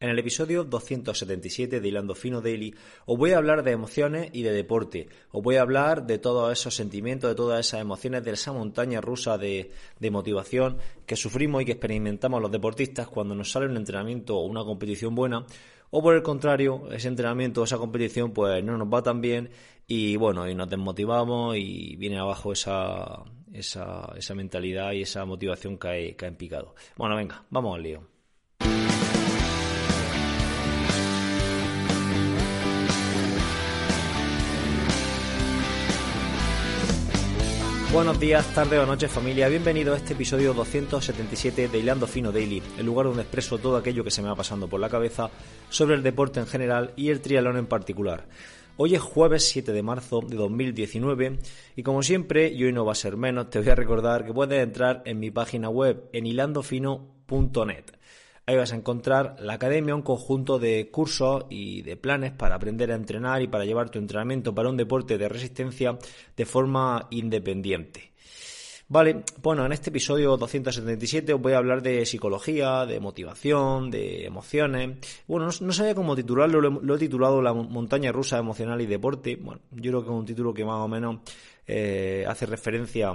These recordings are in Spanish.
En el episodio 277 de Hilando Fino Daily os voy a hablar de emociones y de deporte. Os voy a hablar de todos esos sentimientos, de todas esas emociones, de esa montaña rusa de, motivación que sufrimos y que experimentamos los deportistas cuando nos sale un entrenamiento o una competición buena. O por el contrario, ese entrenamiento o esa competición pues no nos va tan bien y bueno, y nos desmotivamos y viene abajo esa, esa, esa mentalidad y esa motivación que cae en picado. Bueno, venga, vamos al lío. Buenos días, tardes o noches familia, bienvenido a este episodio 277 de Hilando Fino Daily, el lugar donde expreso todo aquello que se me va pasando por la cabeza sobre el deporte en general y el triatlón en particular. Hoy es jueves 7 de marzo de 2019 y como siempre, y hoy no va a ser menos, te voy a recordar que puedes entrar en mi página web en hilandofino.net. Ahí vas a encontrar la academia, un conjunto de cursos y de planes para aprender a entrenar y para llevar tu entrenamiento para un deporte de resistencia de forma independiente. Vale, bueno, en este episodio 277 os voy a hablar de psicología, de motivación, de emociones. Bueno, no, sabía cómo titularlo, lo, he titulado La montaña rusa emocional y deporte. Bueno, yo creo que es un título que más o menos eh, hace referencia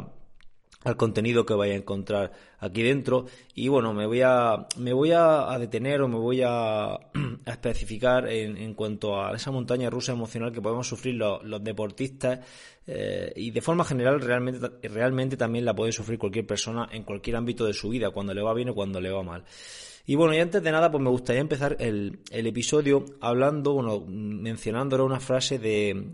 al contenido que vaya a encontrar aquí dentro. Y bueno me voy a me voy a, detener o me voy a, especificar en, cuanto a esa montaña rusa emocional que podemos sufrir los, deportistas eh, y de forma general realmente realmente también la puede sufrir cualquier persona en cualquier ámbito de su vida cuando le va bien o cuando le va mal. Y bueno, y antes de nada, pues me gustaría empezar el, el episodio hablando, bueno, mencionando una frase de,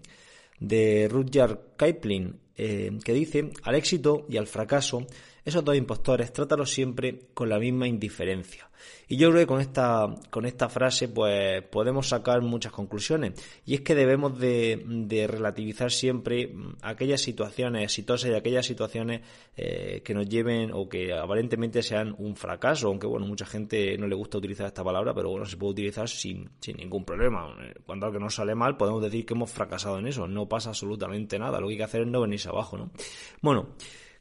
de Rudyard Kipling, eh, que dice, al éxito y al fracaso, esos dos impostores trátalos siempre con la misma indiferencia. Y yo creo que con esta, con esta frase pues podemos sacar muchas conclusiones. Y es que debemos de, relativizar siempre aquellas situaciones exitosas y aquellas situaciones eh, que nos lleven o que aparentemente sean un fracaso, aunque bueno, mucha gente no le gusta utilizar esta palabra, pero bueno, se puede utilizar sin, sin ningún problema. Cuando algo nos sale mal, podemos decir que hemos fracasado en eso. No pasa absolutamente nada. Lo que hay que hacer es no venirse abajo, ¿no? Bueno.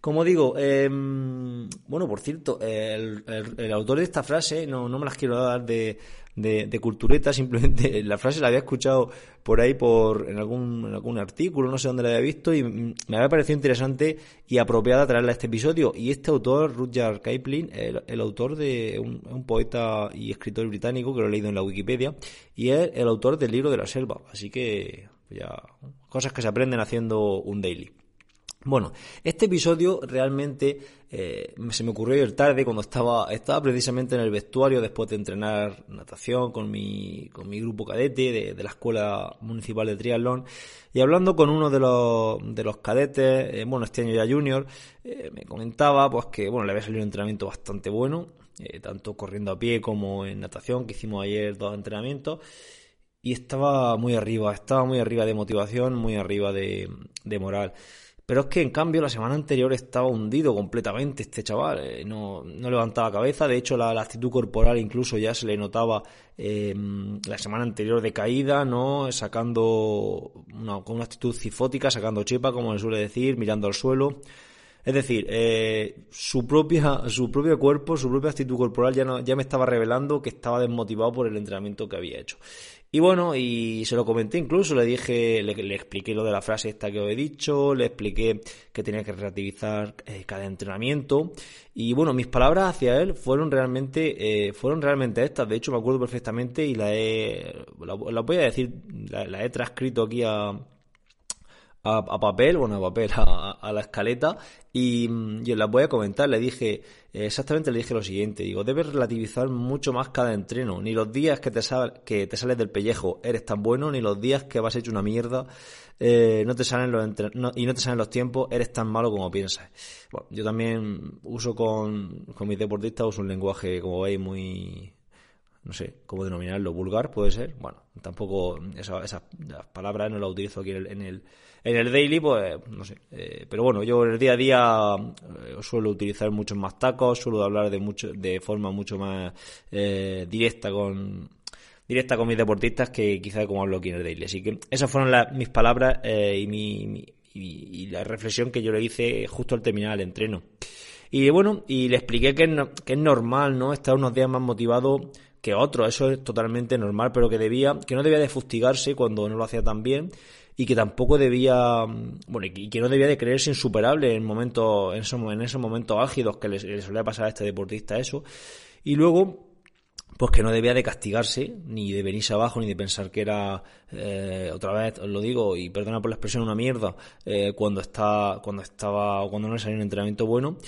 Como digo, em, bueno, por cierto, el, autor de esta frase, no, no me las quiero dar de, de, cultureta, simplemente la frase la había escuchado por ahí por en algún, en algún artículo, no sé dónde la había visto, y me había parecido interesante y apropiada traerla a este episodio. Y este autor, Rudyard Kipling, el, el autor de un, un, poeta y escritor británico, que lo he leído en la Wikipedia, y es el autor del libro de la selva. Así que, ya, cosas que se aprenden haciendo un daily. Bueno, este episodio realmente eh, se me ocurrió ayer tarde cuando estaba, estaba precisamente en el vestuario después de entrenar natación con mi, con mi grupo cadete de, la Escuela Municipal de Triatlón y hablando con uno de los, de los cadetes, eh, bueno, este año ya junior, eh, me comentaba pues que bueno, le había salido un entrenamiento bastante bueno, tanto corriendo a pie como en natación, que hicimos ayer dos entrenamientos y estaba muy arriba, estaba muy arriba de motivación, muy arriba de, de moral. Pero es que en cambio la semana anterior estaba hundido completamente este chaval, eh, no, no, levantaba cabeza, de hecho la, actitud corporal incluso ya se le notaba em, la semana anterior de caída, ¿no? Sacando una, con una actitud cifótica, sacando chepa, como le suele decir, mirando al suelo. Es decir, eh, su, propia, su propio cuerpo, su propia actitud corporal ya, no, ya me estaba revelando que estaba desmotivado por el entrenamiento que había hecho. Y bueno, y se lo comenté incluso, le dije, le, expliqué lo de la frase esta que os he dicho, le expliqué que tenía que relativizar eh, cada entrenamiento. Y bueno, mis palabras hacia él fueron realmente, eh, fueron realmente estas. De hecho, me acuerdo perfectamente y la he, la, voy a decir, la he transcrito aquí a, a, papel, bueno, a papel, a, la escaleta, y, yo la voy a comentar. Le dije, exactamente le dije lo siguiente, digo, debes relativizar mucho más cada entreno, ni los días que te, que te sales del pellejo eres tan bueno, ni los días que vas hecho una mierda, eh, no te salen los y no te salen los tiempos, eres tan malo como piensas. Bueno, yo también uso con, con mis deportistas, uso un lenguaje, como veis, muy no sé cómo denominarlo, vulgar, puede ser. Bueno, tampoco esas, palabras no las utilizo aquí en el, en el, daily, pues no sé. Eh, pero bueno, yo en el día a día eh, suelo utilizar muchos más tacos, suelo hablar de mucho, de forma mucho más eh, directa con directa con mis deportistas que quizá como hablo aquí en el daily. Así que esas fueron mis palabras y, mi, y, la reflexión que yo le hice justo al terminar el entreno. Y bueno, y le expliqué que que es normal, ¿no? Estar unos días más motivado que otro, eso es totalmente normal, pero que debía, que no debía de fustigarse cuando no lo hacía tan bien y que tampoco debía, bueno, y que no debía de creerse insuperable en momentos, en esos, en esos momentos álgidos que le, solía pasar a este deportista eso. Y luego, pues que no debía de castigarse, ni de venirse abajo, ni de pensar que era, eh, otra vez os lo digo, y perdona por la expresión, una mierda, eh, cuando está, cuando estaba, cuando no le salió un entrenamiento bueno,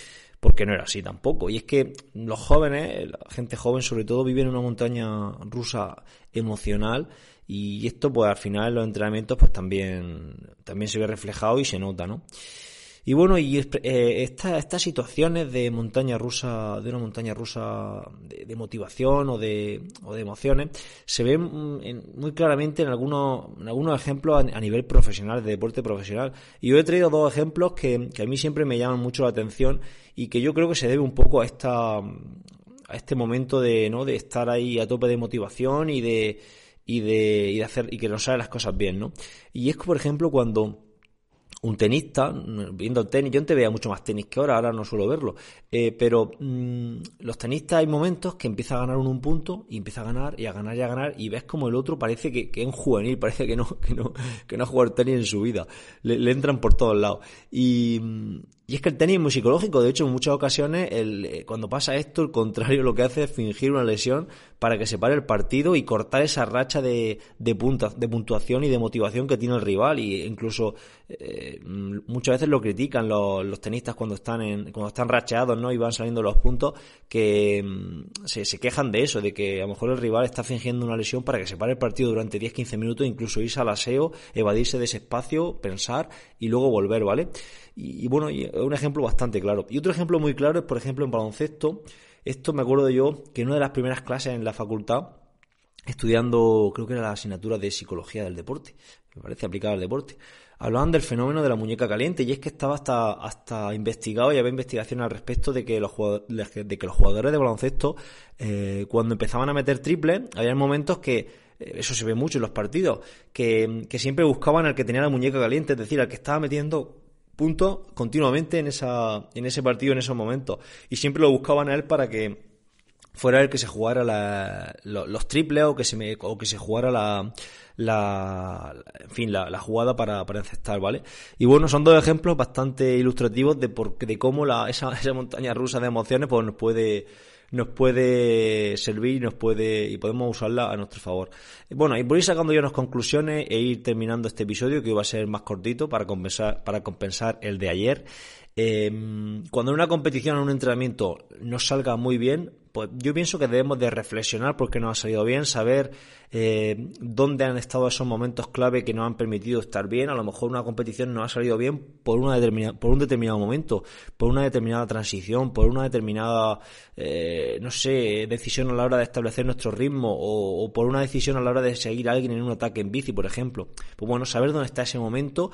porque no era así tampoco. Y es que los jóvenes, la gente joven sobre todo, viven en una montaña rusa emocional y esto pues al final en los entrenamientos pues también, también se ve reflejado y se nota, ¿no? Y bueno, y eh, estas situaciones de montaña rusa, de una montaña rusa de, motivación o de, o de emociones, se ven mm, muy claramente en algunos, en algunos ejemplos a, nivel profesional, de deporte profesional. Y yo he traído dos ejemplos que, que a mí siempre me llaman mucho la atención y que yo creo que se debe un poco a esta a este momento de, ¿no? de estar ahí a tope de motivación y de y de, y de hacer y que nos salen las cosas bien, ¿no? Y es que por ejemplo cuando un tenista, viendo tenis, yo antes veía mucho más tenis que ahora, ahora no suelo verlo, eh, pero mm, los tenistas hay momentos que empieza a ganar uno un punto y empieza a ganar y a ganar y a ganar y ves como el otro parece que, que es un juvenil, parece que no, que no, que no ha jugado tenis en su vida, le, entran por todos lados. Y, y es que el tenis es muy psicológico, de hecho en muchas ocasiones el, eh, cuando pasa esto el contrario lo que hace es fingir una lesión para que se pare el partido y cortar esa racha de, de, de puntuación y de motivación que tiene el rival y incluso eh, muchas veces lo critican los, los, tenistas cuando están en, cuando están racheados ¿no? y van saliendo los puntos que mm, se, se, quejan de eso, de que a lo mejor el rival está fingiendo una lesión para que se pare el partido durante 10-15 minutos, incluso irse al aseo, evadirse de ese espacio, pensar y luego volver, ¿vale? Y, y bueno, un ejemplo bastante claro. Y otro ejemplo muy claro es, por ejemplo, en baloncesto, esto me acuerdo yo que en una de las primeras clases en la facultad, estudiando, creo que era la asignatura de psicología del deporte, me parece aplicada al deporte, hablaban del fenómeno de la muñeca caliente y es que estaba hasta, hasta investigado y había investigaciones al respecto de que los, de que los jugadores de baloncesto, eh, cuando empezaban a meter triples, había momentos que eh, eso se ve mucho en los partidos, que, que siempre buscaban al que tenía la muñeca caliente, es decir, al que estaba metiendo puntos continuamente en, esa, en ese partido, en esos momentos. Y siempre lo buscaban a él para que fuera el que se jugara la, los, triples o que se, me, o que se jugara la, la, en fin, la, jugada para, para encestar, ¿vale? Y bueno, son dos ejemplos bastante ilustrativos de, por, de cómo la, esa, esa montaña rusa de emociones pues, nos puede nos puede servir nos puede y podemos usarla a nuestro favor. Bueno, y a ir sacando ya unas conclusiones e ir terminando este episodio que va a ser más cortito para compensar para compensar el de ayer. Em, cuando en una competición o un entrenamiento no salga muy bien, pues yo pienso que debemos de reflexionar porque nos ha salido bien, saber eh, dónde han estado esos momentos clave que nos han permitido estar bien. A lo mejor una competición no ha salido bien por, una determinada, por un determinado momento, por una determinada transición, por una determinada, eh, no sé, decisión a la hora de establecer nuestro ritmo o, o por una decisión a la hora de seguir a alguien en un ataque en bici, por ejemplo. Pues bueno, saber dónde está ese momento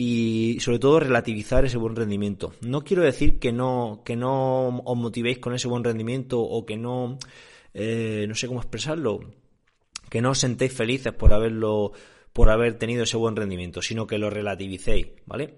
y sobre todo relativizar ese buen rendimiento. No quiero decir que no, que no os motivéis con ese buen rendimiento o que no, eh, no sé cómo expresarlo, que no os sentéis felices por haberlo, por haber tenido ese buen rendimiento, sino que lo relativicéis, ¿vale?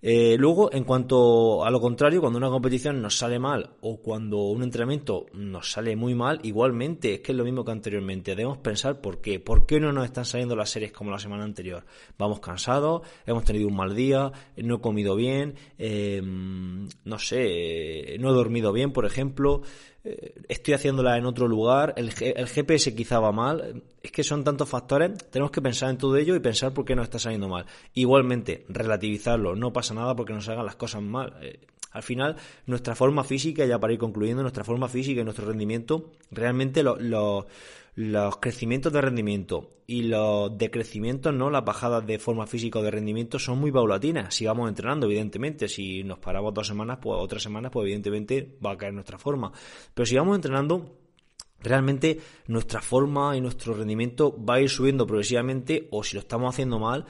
Eh, luego, en cuanto a lo contrario, cuando una competición nos sale mal o cuando un entrenamiento nos sale muy mal, igualmente es que es lo mismo que anteriormente. Debemos pensar por qué. ¿Por qué no nos están saliendo las series como la semana anterior? Vamos cansados, hemos tenido un mal día, no he comido bien, eh, no sé, no he dormido bien, por ejemplo. Eh, estoy haciéndola en otro lugar, el, GPS quizá va mal, es que son tantos factores, tenemos que pensar en todo ello y pensar por qué nos está saliendo mal. Igualmente, relativizarlo, no pasa nada porque nos hagan las cosas mal. Eh, al final, nuestra forma física, ya para ir concluyendo, nuestra forma física y nuestro rendimiento, realmente lo, los crecimientos de rendimiento y los decrecimientos, ¿no? Las bajadas de forma física o de rendimiento son muy paulatinas. Si vamos entrenando, evidentemente, si nos paramos dos semanas pues, o tres semanas, pues evidentemente va a caer nuestra forma. Pero si vamos entrenando, realmente nuestra forma y nuestro rendimiento va a ir subiendo progresivamente o si lo estamos haciendo mal,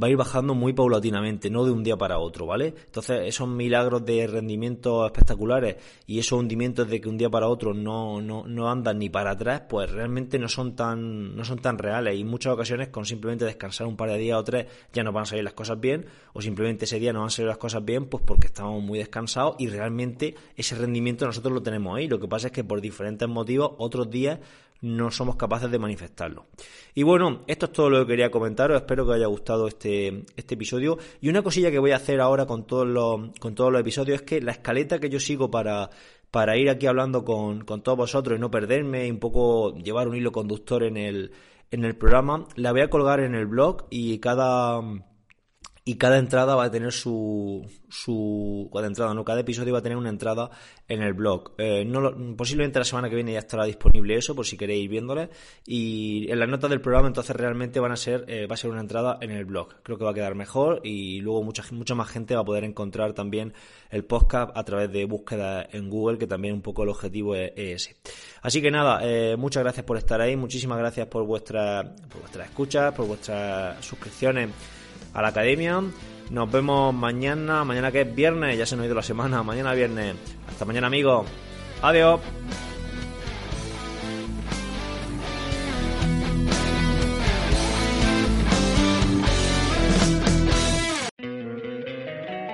va a ir bajando muy paulatinamente, no de un día para otro, ¿vale? Entonces, esos milagros de rendimientos espectaculares y esos hundimientos de que un día para otro no, no, no andan ni para atrás, pues realmente no son tan, no son tan reales. Y muchas ocasiones, con simplemente descansar un par de días o tres, ya nos van a salir las cosas bien, o simplemente ese día no van a salir las cosas bien, pues porque estamos muy descansados y realmente ese rendimiento nosotros lo tenemos ahí. Lo que pasa es que por diferentes motivos, otros días no somos capaces de manifestarlo. Y bueno, esto es todo lo que quería comentaros, espero que os haya gustado este, este episodio. Y una cosilla que voy a hacer ahora con todos los, con todos los episodios es que la escaleta que yo sigo para, para ir aquí hablando con, con todos vosotros y no perderme y un poco llevar un hilo conductor en el, en el programa, la voy a colgar en el blog y cada y cada entrada va a tener su, su cada entrada no cada episodio va a tener una entrada en el blog. Eh, no posiblemente la semana que viene ya estará disponible eso por si queréis viéndole. Y en las notas del programa entonces realmente van a ser eh, va a ser una entrada en el blog. Creo que va a quedar mejor y luego mucha mucha más gente va a poder encontrar también el podcast a través de búsqueda en Google que también un poco el objetivo es, ese. Así que nada eh, muchas gracias por estar ahí. Muchísimas gracias por vuestra por vuestras escuchas por vuestras suscripciones a la academia. Nos vemos mañana, mañana que es viernes, ya se nos ha ido la semana, mañana viernes. Hasta mañana amigos. Adiós.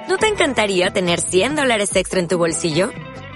¿No te encantaría tener 100 dólares extra en tu bolsillo?